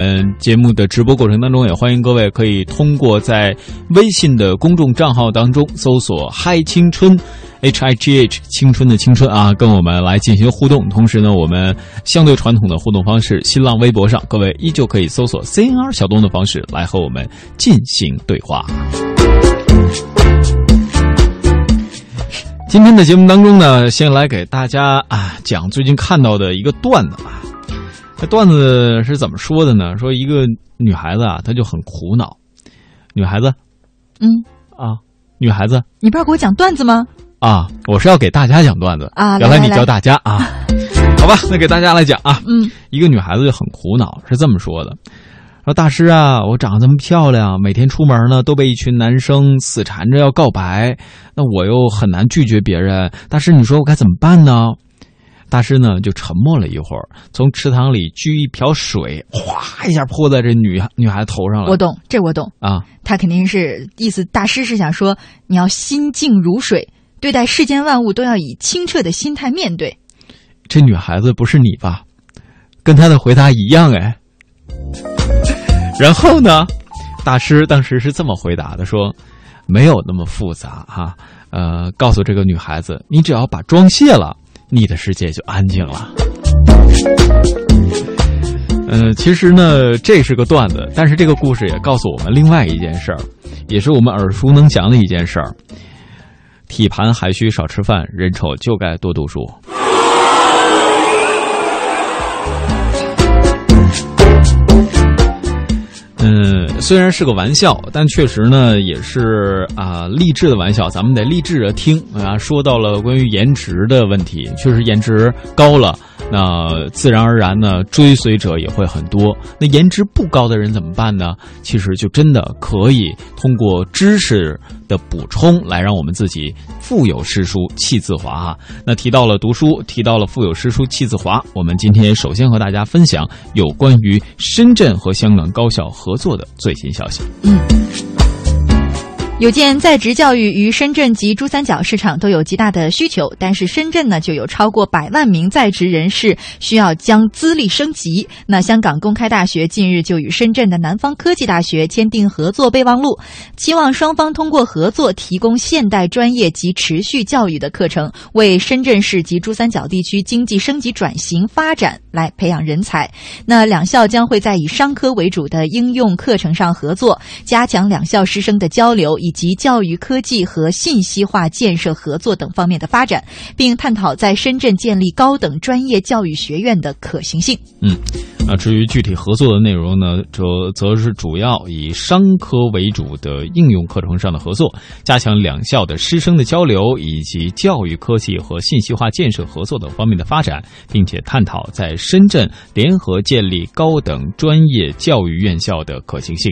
嗯，节目的直播过程当中，也欢迎各位可以通过在微信的公众账号当中搜索“嗨青春 ”，H I G H 青春的青春啊，跟我们来进行互动。同时呢，我们相对传统的互动方式，新浪微博上各位依旧可以搜索 “C N R 小东”的方式来和我们进行对话。今天的节目当中呢，先来给大家啊讲最近看到的一个段子吧。这段子是怎么说的呢？说一个女孩子啊，她就很苦恼。女孩子，嗯啊，女孩子你不是给我讲段子吗？啊，我是要给大家讲段子啊原来你来来教大家啊，好吧，那给大家来讲啊。嗯一个女孩子就很苦恼，是这么说的：说大师啊，我长得这么漂亮，每天出门呢都被一群男生死缠着要告白，那我又很难拒绝别人。大师，你说我该怎么办呢？大师呢就沉默了一会儿，从池塘里掬一瓢水，哗一下泼在这女女孩子头上了。我懂，这我懂。啊，他肯定是意思，大师是想说你要心静如水，对待世间万物都要以清澈的心态面对。这女孩子不是你吧？跟他的回答一样哎。然后呢，大师当时是这么回答的：说没有那么复杂哈、呃，告诉这个女孩子，你只要把妆卸了，你的世界就安静了。嗯，其实呢，这是个段子，但是这个故事也告诉我们另外一件事儿，也是我们耳熟能详的一件事儿：体盘还需少吃饭，人丑就该多读书。虽然是个玩笑，但确实呢也是啊励志的玩笑，咱们得励志着听啊。说到了关于颜值的问题，确实颜值高了，那自然而然呢追随者也会很多。那颜值不高的人怎么办呢？其实就真的可以通过知识的补充来让我们自己腹有诗书气自华啊。那提到了读书，提到了腹有诗书气自华，我们今天首先和大家分享有关于深圳和香港高校合作的最新消息。嗯有见在职教育于深圳及珠三角市场都有极大的需求，但是深圳呢就有超过百万名在职人士需要将资历升级。那香港公开大学近日就与深圳的南方科技大学签订合作备忘录，期望双方通过合作提供现代专业及持续教育的课程，为深圳市及珠三角地区经济升级转型发展来培养人才。那两校将会在以商科为主的应用课程上合作，加强两校师生的交流，以及教育科技和信息化建设合作等方面的发展，并探讨在深圳建立高等专业教育学院的可行性。嗯，那至于具体合作的内容呢，则则是主要以商科为主的应用课程上的合作，加强两校的师生的交流，以及教育科技和信息化建设合作等方面的发展，并且探讨在深圳联合建立高等专业教育院校的可行性。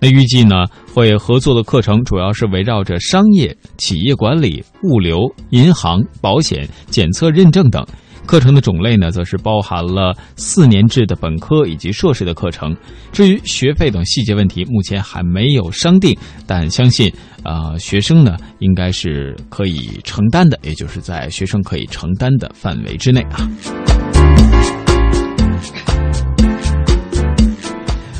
那预计呢，会合作的课程主要是围绕着商业、企业管理、物流、银行、保险、检测认证等。课程的种类呢，则是包含了四年制的本科以及硕士的课程。至于学费等细节问题，目前还没有商定，但相信，呃，学生呢应该是可以承担的，也就是在学生可以承担的范围之内啊。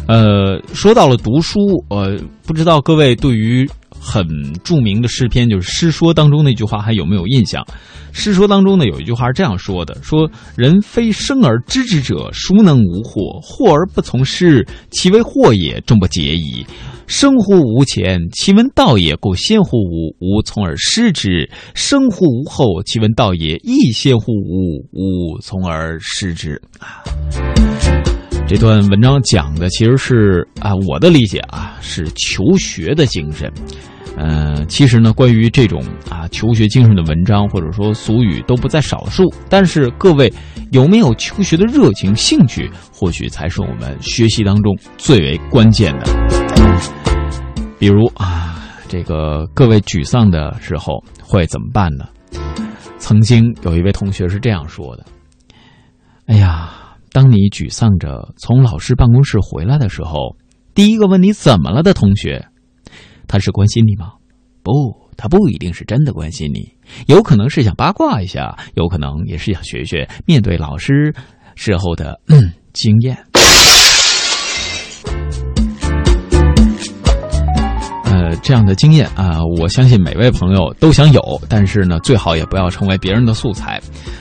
呃，说到了读书，呃，不知道各位对于很著名的诗篇，就是《诗说》当中那句话还有没有印象？《诗说》当中呢有一句话是这样说的：说人非生而知之者，孰能无惑？惑而不从师，其为惑也，终不解矣。生乎吾前，其闻道也，故先乎吾；吾从而师之。生乎吾后，其闻道也，亦先乎吾；吾从而师之。这段文章讲的其实是啊，我的理解啊是求学的精神。呃，其实呢，关于这种啊求学精神的文章或者说俗语都不在少数。但是各位有没有求学的热情、兴趣，或许才是我们学习当中最为关键的。比如啊，这个各位沮丧的时候会怎么办呢？曾经有一位同学是这样说的：“哎呀。”当你沮丧着从老师办公室回来的时候，第一个问你怎么了的同学，他是关心你吗？不，他不一定是真的关心你，有可能是想八卦一下，有可能也是想学学面对老师时候的嗯经验。这样的经验啊，我相信每位朋友都想有，但是呢，最好也不要成为别人的素材。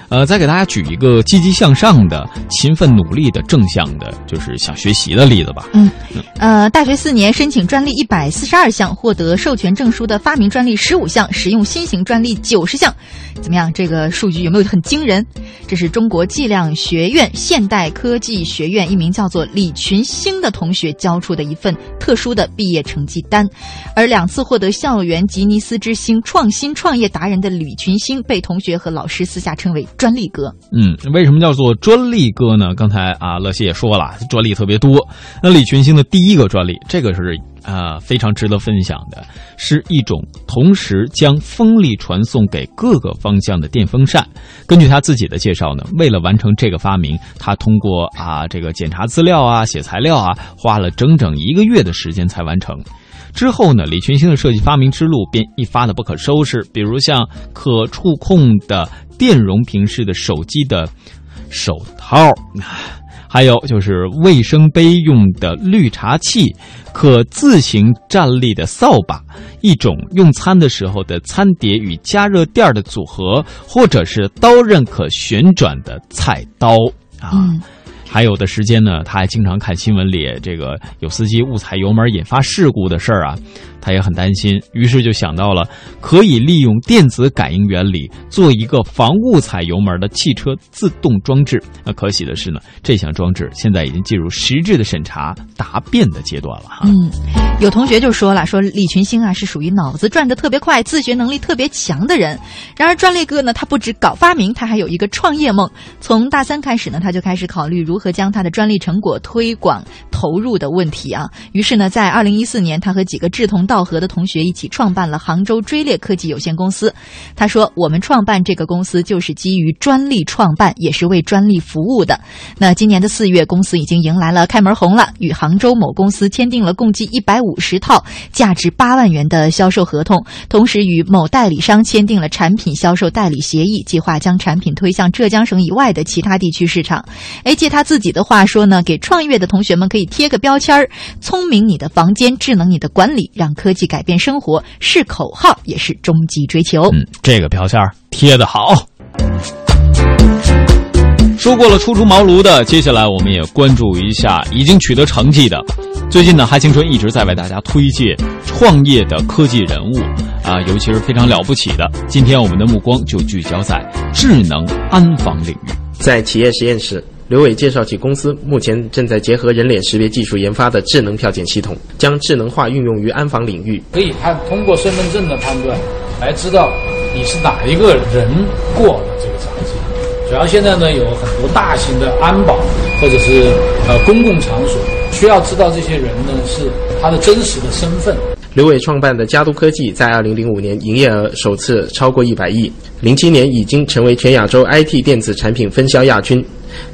呃，再给大家举一个积极向上的、勤奋努力的、正向的，就是想学习的例子吧。嗯，呃，大学四年申请专利一百四十二项，获得授权证书的发明专利十五项，实用新型专利九十项，怎么样？这个数据有没有很惊人？这是中国计量学院现代科技学院一名叫做李群星的同学交出的一份特殊的毕业成绩单，而两次获得校园吉尼斯之星创新创业达人的李群星，被同学和老师私下称为“专利哥”。嗯，为什么叫做专利哥呢？刚才啊，乐西也说了，专利特别多。那李群星的第一个专利，这个是啊非常值得分享的，是一种同时将风力传送给各个方向的电风扇。根据他自己的介绍呢，为了完成这个发明，他通过啊这个检查资料啊、写材料啊，花了整整一个月的时间才完成。之后呢，李群星的设计发明之路便一发的不可收拾。比如像可触控的电容屏式的手机的手套，还有就是卫生杯用的绿茶器，可自行站立的扫把，一种用餐的时候的餐碟与加热垫的组合，或者是刀刃可旋转的菜刀啊。还有的时间呢，他还经常看新闻里这个有司机误踩油门引发事故的事儿啊，他也很担心，于是就想到了可以利用电子感应原理做一个防误踩油门的汽车自动装置。那可喜的是呢，这项装置现在已经进入实质的审查答辩的阶段了哈。嗯，有同学就说了，说李群星啊是属于脑子转得特别快、自学能力特别强的人。然而专利哥呢，他不止搞发明，他还有一个创业梦。从大三开始呢，他就开始考虑如何。和将他的专利成果推广投入的问题啊，于是呢，在二零一四年，他和几个志同道合的同学一起创办了杭州追猎科技有限公司。他说：“我们创办这个公司就是基于专利创办，也是为专利服务的。”那今年的四月，公司已经迎来了开门红了，与杭州某公司签订了共计一百五十套、价值八万元的销售合同，同时与某代理商签订了产品销售代理协议，计划将产品推向浙江省以外的其他地区市场。哎，借他自。己的话说呢，给创业的同学们可以贴个标签儿：聪明你的房间，智能你的管理，让科技改变生活，是口号，也是终极追求。嗯，这个标签儿贴的好。说过了初出茅庐的，接下来我们也关注一下已经取得成绩的。最近呢，嗨青春一直在为大家推介创业的科技人物啊，尤其是非常了不起的。今天我们的目光就聚焦在智能安防领域，在企业实验室。刘伟介绍起公司目前正在结合人脸识别技术研发的智能票检系统，将智能化运用于安防领域。可以判通过身份证的判断，来知道你是哪一个人过了这个闸机。主要现在呢，有很多大型的安保或者是呃公共场所，需要知道这些人呢是他的真实的身份。刘伟创办的嘉都科技在二零零五年营业额首次超过一百亿，零七年已经成为全亚洲 IT 电子产品分销亚军。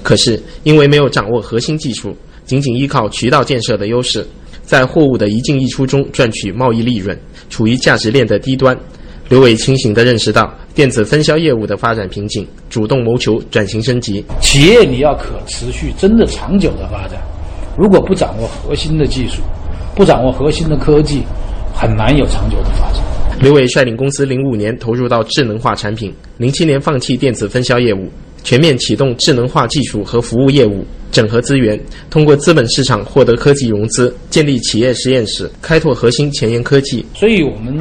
可是因为没有掌握核心技术，仅仅依靠渠道建设的优势，在货物的一进一出中赚取贸易利润，处于价值链的低端。刘伟清醒地认识到电子分销业务的发展瓶颈，主动谋求转型升级。企业你要可持续、真的长久的发展，如果不掌握核心的技术，不掌握核心的科技。很难有长久的发展。刘伟率领公司零五年投入到智能化产品，零七年放弃电子分销业务，全面启动智能化技术和服务业务，整合资源，通过资本市场获得科技融资，建立企业实验室，开拓核心前沿科技。所以我们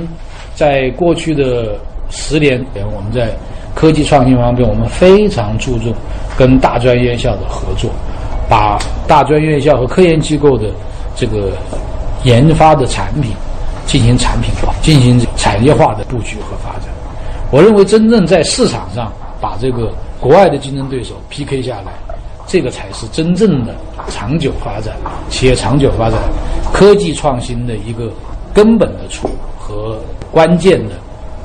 在过去的十年，我们在科技创新方面，我们非常注重跟大专院校的合作，把大专院校和科研机构的这个研发的产品。进行产品化、进行产业化的布局和发展。我认为，真正在市场上把这个国外的竞争对手 PK 下来，这个才是真正的长久发展、企业长久发展、科技创新的一个根本的处和关键的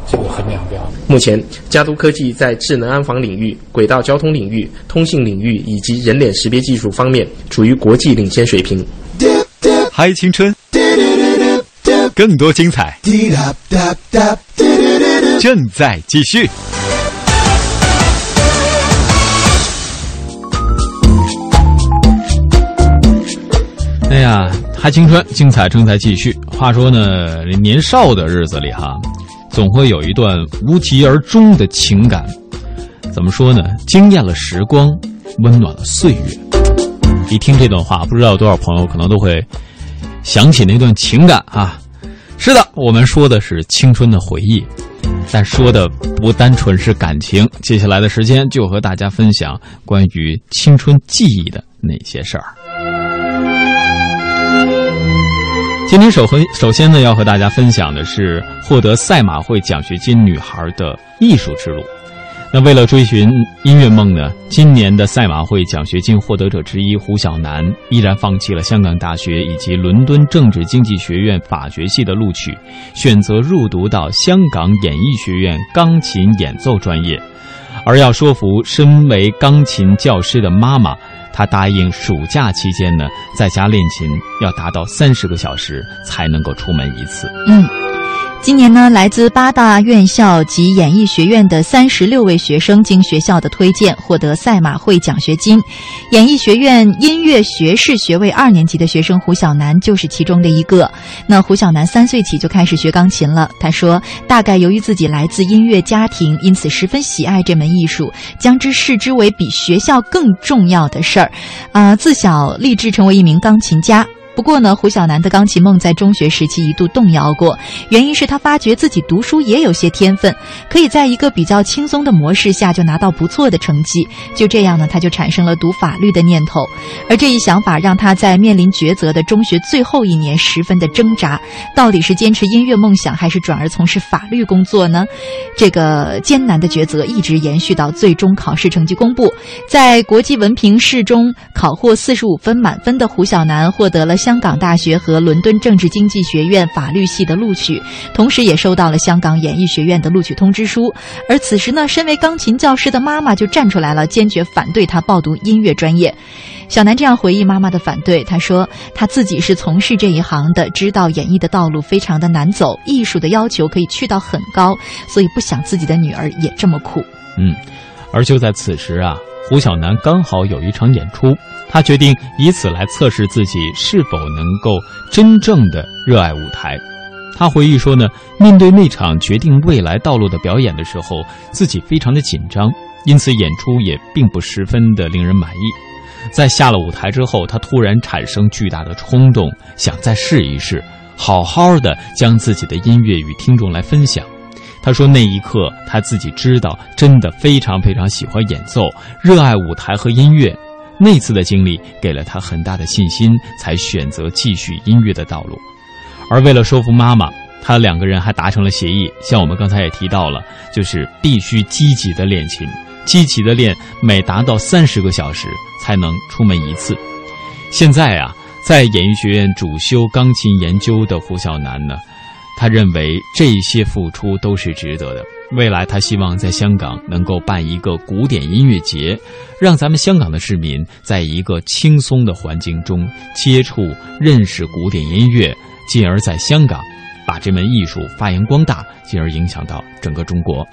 这个衡量标准。目前，佳都科技在智能安防领域、轨道交通领域、通信领域以及人脸识别技术方面处于国际领先水平。嗨，青春。更多精彩正在继续。哎呀，还青春，精彩正在继续。话说呢，年少的日子里哈，总会有一段无疾而终的情感。怎么说呢？惊艳了时光，温暖了岁月。一听这段话，不知道有多少朋友可能都会想起那段情感啊。是的，我们说的是青春的回忆，但说的不单纯是感情。接下来的时间，就和大家分享关于青春记忆的那些事儿。今天首和首先呢，要和大家分享的是获得赛马会奖学金女孩的艺术之路。那为了追寻音乐梦呢，今年的赛马会奖学金获得者之一胡晓楠依然放弃了香港大学以及伦敦政治经济学院法学系的录取，选择入读到香港演艺学院钢琴演奏专业，而要说服身为钢琴教师的妈妈。他答应暑假期间呢，在家练琴要达到三十个小时才能够出门一次。嗯。今年呢，来自八大院校及演艺学院的三十六位学生，经学校的推荐，获得赛马会奖学金。演艺学院音乐学士学位二年级的学生胡晓楠就是其中的一个。那胡晓楠三岁起就开始学钢琴了。他说，大概由于自己来自音乐家庭，因此十分喜爱这门艺术，将之视之为比学校更重要的事儿。啊，自小立志成为一名钢琴家。不过呢，胡晓楠的钢琴梦在中学时期一度动摇过，原因是他发觉自己读书也有些天分，可以在一个比较轻松的模式下就拿到不错的成绩。就这样呢，他就产生了读法律的念头。而这一想法让他在面临抉择的中学最后一年十分的挣扎，到底是坚持音乐梦想，还是转而从事法律工作呢？这个艰难的抉择一直延续到最终考试成绩公布，在国际文凭试中考获四十五分满分的胡晓楠获得了。香港大学和伦敦政治经济学院法律系的录取，同时也收到了香港演艺学院的录取通知书。而此时呢，身为钢琴教师的妈妈就站出来了，坚决反对他报读音乐专业。小南这样回忆妈妈的反对，她说她自己是从事这一行的，知道演艺的道路非常的难走，艺术的要求可以去到很高，所以不想自己的女儿也这么苦。嗯，而就在此时啊。胡晓楠刚好有一场演出，他决定以此来测试自己是否能够真正的热爱舞台。他回忆说呢，面对那场决定未来道路的表演的时候，自己非常的紧张，因此演出也并不十分的令人满意。在下了舞台之后，他突然产生巨大的冲动，想再试一试，好好的将自己的音乐与听众来分享。他说：“那一刻，他自己知道，真的非常非常喜欢演奏，热爱舞台和音乐。那次的经历给了他很大的信心，才选择继续音乐的道路。而为了说服妈妈，他两个人还达成了协议。像我们刚才也提到了，就是必须积极的练琴，积极的练，每达到三十个小时才能出门一次。现在啊，在演艺学院主修钢琴研究的胡晓楠呢。”他认为这些付出都是值得的。未来，他希望在香港能够办一个古典音乐节，让咱们香港的市民在一个轻松的环境中接触、认识古典音乐，进而在香港把这门艺术发扬光大，进而影响到整个中国。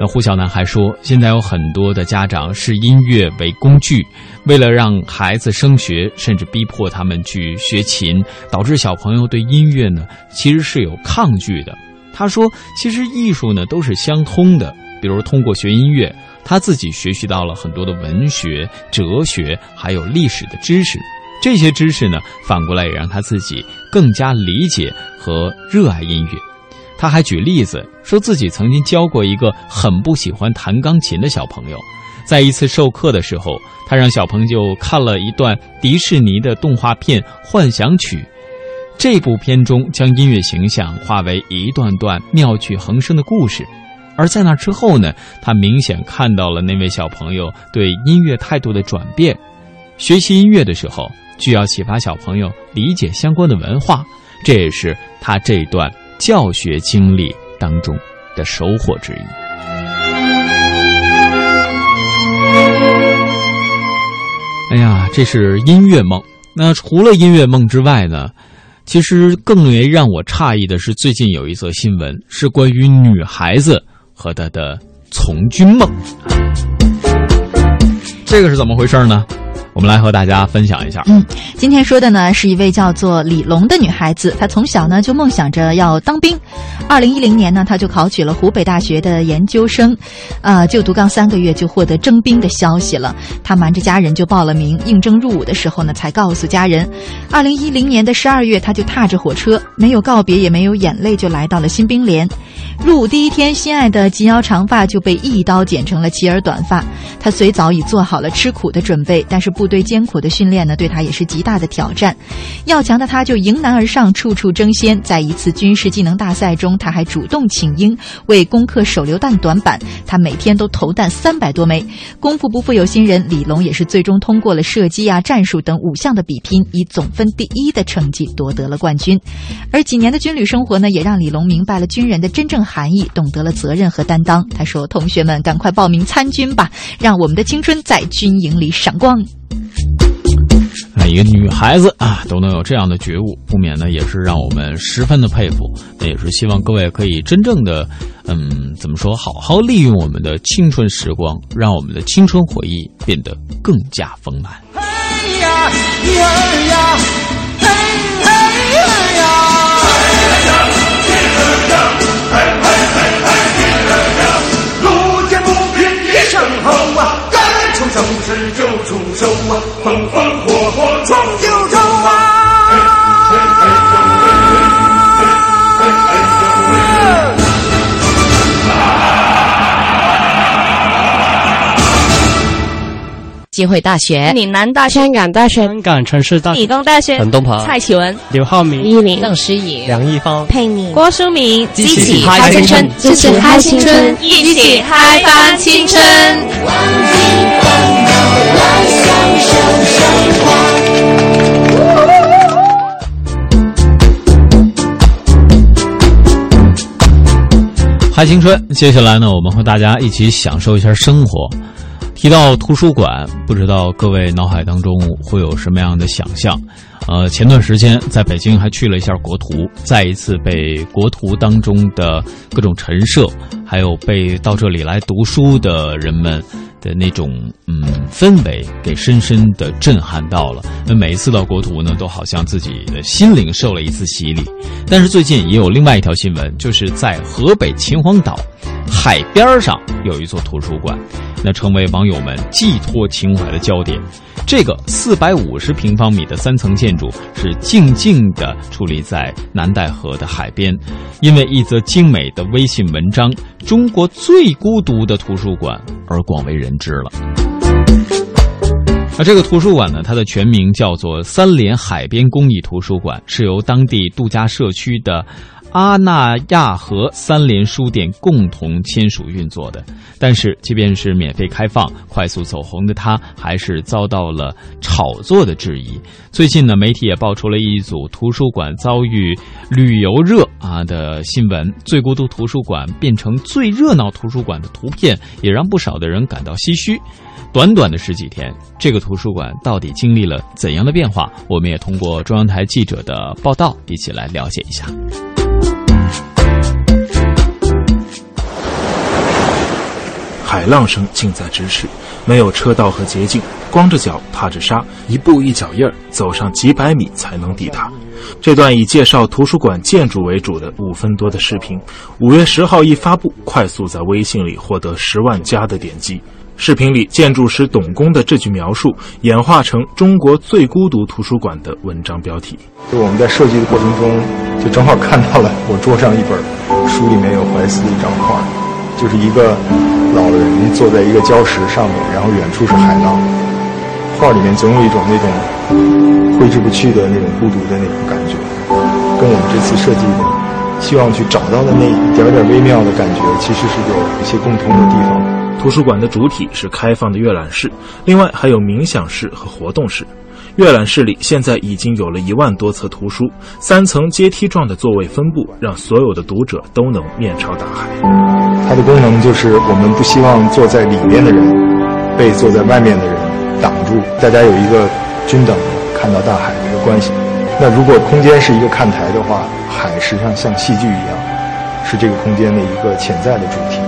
那胡晓楠还说，现在有很多的家长视音乐为工具，为了让孩子升学，甚至逼迫他们去学琴，导致小朋友对音乐呢其实是有抗拒的。他说，其实艺术呢都是相通的，比如通过学音乐，他自己学习到了很多的文学、哲学还有历史的知识，这些知识呢反过来也让他自己更加理解和热爱音乐。他还举例子说自己曾经教过一个很不喜欢弹钢琴的小朋友，在一次授课的时候，他让小朋友看了一段迪士尼的动画片《幻想曲》，这部片中将音乐形象化为一段段妙趣横生的故事。而在那之后呢，他明显看到了那位小朋友对音乐态度的转变。学习音乐的时候，就要启发小朋友理解相关的文化，这也是他这段。教学经历当中的收获之一。哎呀，这是音乐梦。那除了音乐梦之外呢？其实更为让我诧异的是，最近有一则新闻是关于女孩子和她的从军梦。这个是怎么回事呢？我们来和大家分享一下。嗯，今天说的呢是一位叫做李龙的女孩子，她从小呢就梦想着要当兵。二零一零年呢，她就考取了湖北大学的研究生，啊，就读刚三个月就获得征兵的消息了。她瞒着家人就报了名，应征入伍的时候呢才告诉家人。二零一零年的十二月，她就踏着火车，没有告别，也没有眼泪，就来到了新兵连。入伍第一天，心爱的及腰长发就被一刀剪成了齐耳短发。她虽早已做好了吃苦的准备，但是不部队艰苦的训练呢，对他也是极大的挑战。要强的他就迎难而上，处处争先。在一次军事技能大赛中，他还主动请缨，为攻克手榴弹短板，他每天都投弹三百多枚。功夫不负有心人，李龙也是最终通过了射击啊、战术等五项的比拼，以总分第一的成绩夺得了冠军。而几年的军旅生活呢，也让李龙明白了军人的真正含义，懂得了责任和担当。他说：“同学们，赶快报名参军吧，让我们的青春在军营里闪光。”每一个女孩子啊，都能有这样的觉悟，不免呢也是让我们十分的佩服。那也是希望各位可以真正的，嗯，怎么说，好好利用我们的青春时光，让我们的青春回忆变得更加丰满。嘿呀，一儿呀，机会大学、岭南大学、香港大学、香港城市大学、理工大学、陈东鹏、蔡启文、刘浩明、依林、邓诗颖、梁一芳、佩妮、郭书明，激起嗨青春，支持嗨青春，一起嗨翻青春。忘记烦恼，来享受生活。嗨青春，接下来呢，我们和大家一起享受一下生活。提到图书馆，不知道各位脑海当中会有什么样的想象？呃，前段时间在北京还去了一下国图，再一次被国图当中的各种陈设，还有被到这里来读书的人们的那种嗯氛围给深深的震撼到了。那每一次到国图呢，都好像自己的心灵受了一次洗礼。但是最近也有另外一条新闻，就是在河北秦皇岛海边上有一座图书馆，那成为网友们寄托情怀的焦点。这个四百五十平方米的三层建筑是静静地矗立在南戴河的海边，因为一则精美的微信文章“中国最孤独的图书馆”而广为人知了。那这个图书馆呢，它的全名叫做三联海边公益图书馆，是由当地度假社区的阿那亚河三联书店共同签署运作的。但是，即便是免费开放、快速走红的它，还是遭到了炒作的质疑。最近呢，媒体也爆出了一组图书馆遭遇旅游热啊的新闻，最孤独图书馆变成最热闹图书馆的图片，也让不少的人感到唏嘘。短短的十几天，这个图书馆到底经历了怎样的变化？我们也通过中央台记者的报道，一起来了解一下。海浪声近在咫尺，没有车道和捷径，光着脚踏着沙，一步一脚印儿，走上几百米才能抵达。这段以介绍图书馆建筑为主的五分多的视频，五月十号一发布，快速在微信里获得十万加的点击。视频里建筑师董工的这句描述，演化成中国最孤独图书馆的文章标题。就我们在设计的过程中，就正好看到了我桌上一本书，里面有怀斯的一张画，就是一个老人坐在一个礁石上面，然后远处是海浪。画里面总有一种那种挥之不去的那种孤独的那种感觉，跟我们这次设计的希望去找到的那一点点微妙的感觉，其实是有一些共通的地方。图书馆的主体是开放的阅览室，另外还有冥想室和活动室。阅览室里现在已经有了一万多册图书，三层阶梯状的座位分布，让所有的读者都能面朝大海。它的功能就是我们不希望坐在里面的人被坐在外面的人挡住，大家有一个均等的看到大海的一个关系。那如果空间是一个看台的话，海实际上像戏剧一样，是这个空间的一个潜在的主题。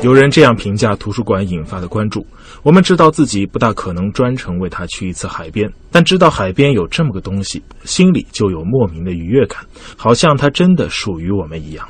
有人这样评价图书馆引发的关注：我们知道自己不大可能专程为它去一次海边，但知道海边有这么个东西，心里就有莫名的愉悦感，好像它真的属于我们一样。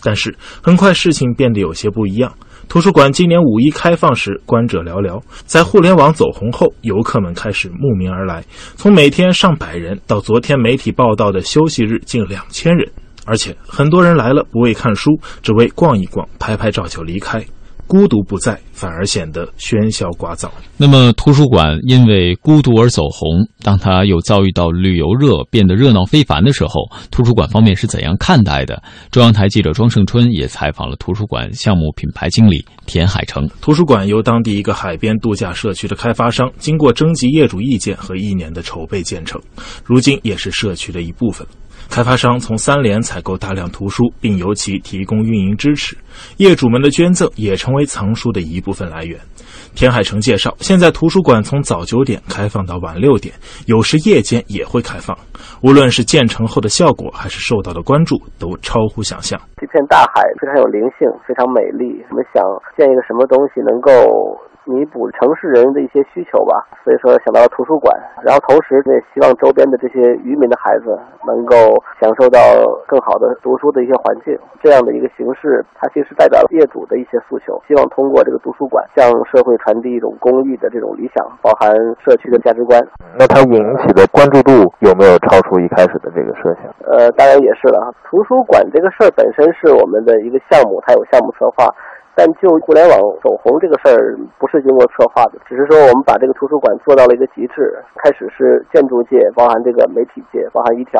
但是很快事情变得有些不一样。图书馆今年五一开放时，观者寥寥。在互联网走红后，游客们开始慕名而来，从每天上百人到昨天媒体报道的休息日近两千人。而且很多人来了不为看书，只为逛一逛、拍拍照就离开。孤独不在，反而显得喧嚣聒噪。那么，图书馆因为孤独而走红，当它又遭遇到旅游热，变得热闹非凡的时候，图书馆方面是怎样看待的？中央台记者庄胜春也采访了图书馆项目品牌经理田海成。图书馆由当地一个海边度假社区的开发商经过征集业主意见和一年的筹备建成，如今也是社区的一部分。开发商从三联采购大量图书，并由其提供运营支持。业主们的捐赠也成为藏书的一部分来源。田海成介绍，现在图书馆从早九点开放到晚六点，有时夜间也会开放。无论是建成后的效果，还是受到的关注，都超乎想象。这片大海非常有灵性，非常美丽。我们想建一个什么东西能够。弥补城市人的一些需求吧，所以说想到了图书馆，然后同时也希望周边的这些渔民的孩子能够享受到更好的读书的一些环境。这样的一个形式，它其实代表了业主的一些诉求，希望通过这个图书馆向社会传递一种公益的这种理想，包含社区的价值观。那它引起的关注度有没有超出一开始的这个设想？呃，当然也是了。图书馆这个事儿本身是我们的一个项目，它有项目策划。但就互联网走红这个事儿，不是经过策划的，只是说我们把这个图书馆做到了一个极致。开始是建筑界，包含这个媒体界，包含一条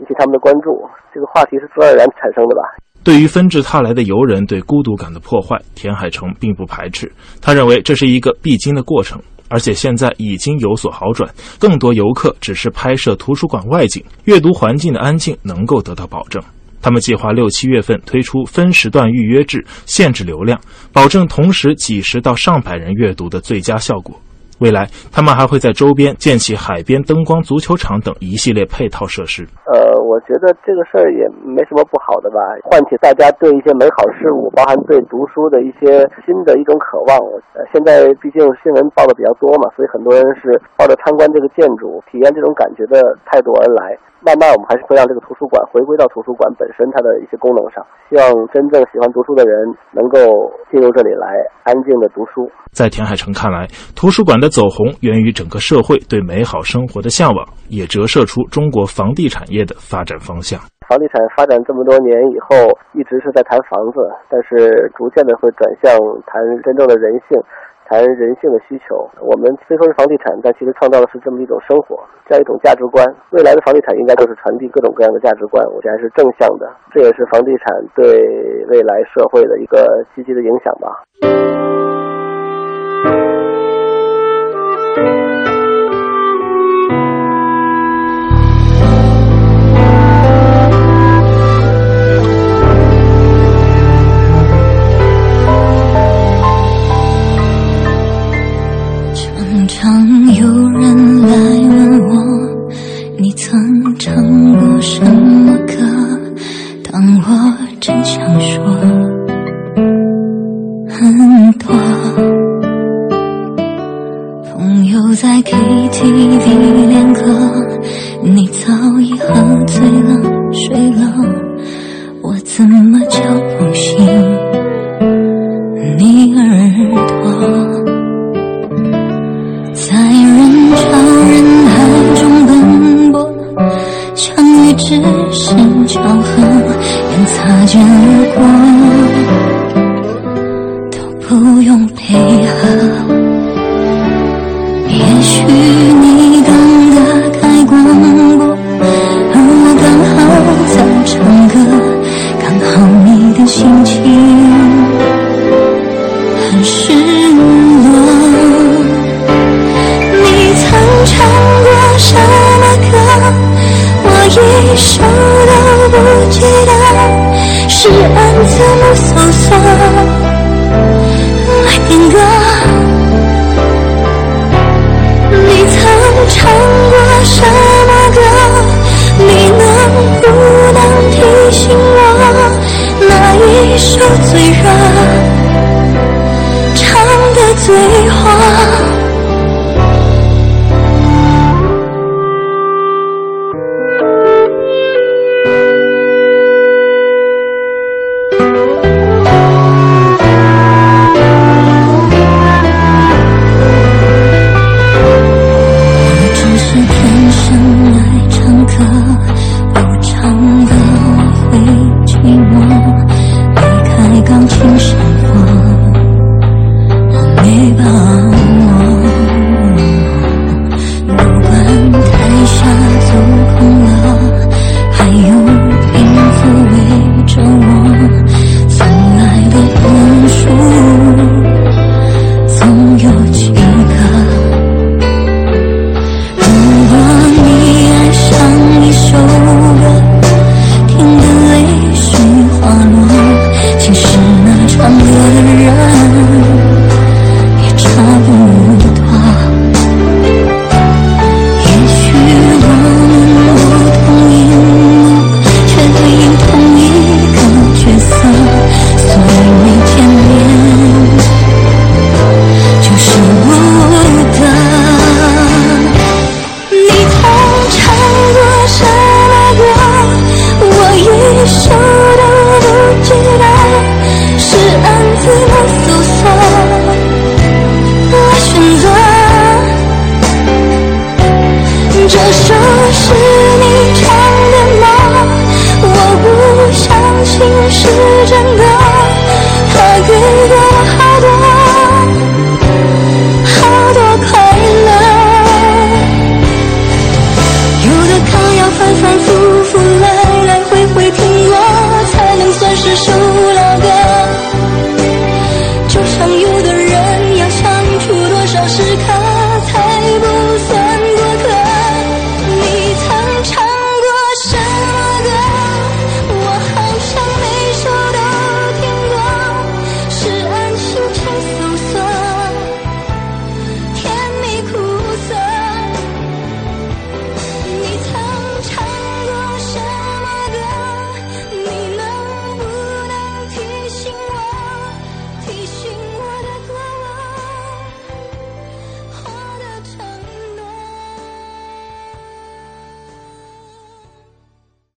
引起他们的关注，这个话题是自然而然产生的吧。对于纷至沓来的游人对孤独感的破坏，田海成并不排斥。他认为这是一个必经的过程，而且现在已经有所好转。更多游客只是拍摄图书馆外景，阅读环境的安静能够得到保证。他们计划六七月份推出分时段预约制，限制流量，保证同时几十到上百人阅读的最佳效果。未来，他们还会在周边建起海边灯光、足球场等一系列配套设施。呃，我觉得这个事儿也没什么不好的吧，唤起大家对一些美好事物，包含对读书的一些新的一种渴望。呃，现在毕竟新闻报的比较多嘛，所以很多人是抱着参观这个建筑、体验这种感觉的态度而来。慢慢，我们还是会让这个图书馆回归到图书馆本身它的一些功能上。希望真正喜欢读书的人能够进入这里来安静的读书。在田海成看来，图书馆的走红源于整个社会对美好生活的向往，也折射出中国房地产业的发展方向。房地产发展这么多年以后，一直是在谈房子，但是逐渐的会转向谈真正的人性。谈人性的需求，我们虽说是房地产，但其实创造的是这么一种生活，这样一种价值观。未来的房地产应该就是传递各种各样的价值观，我觉得还是正向的，这也是房地产对未来社会的一个积极的影响吧。唱过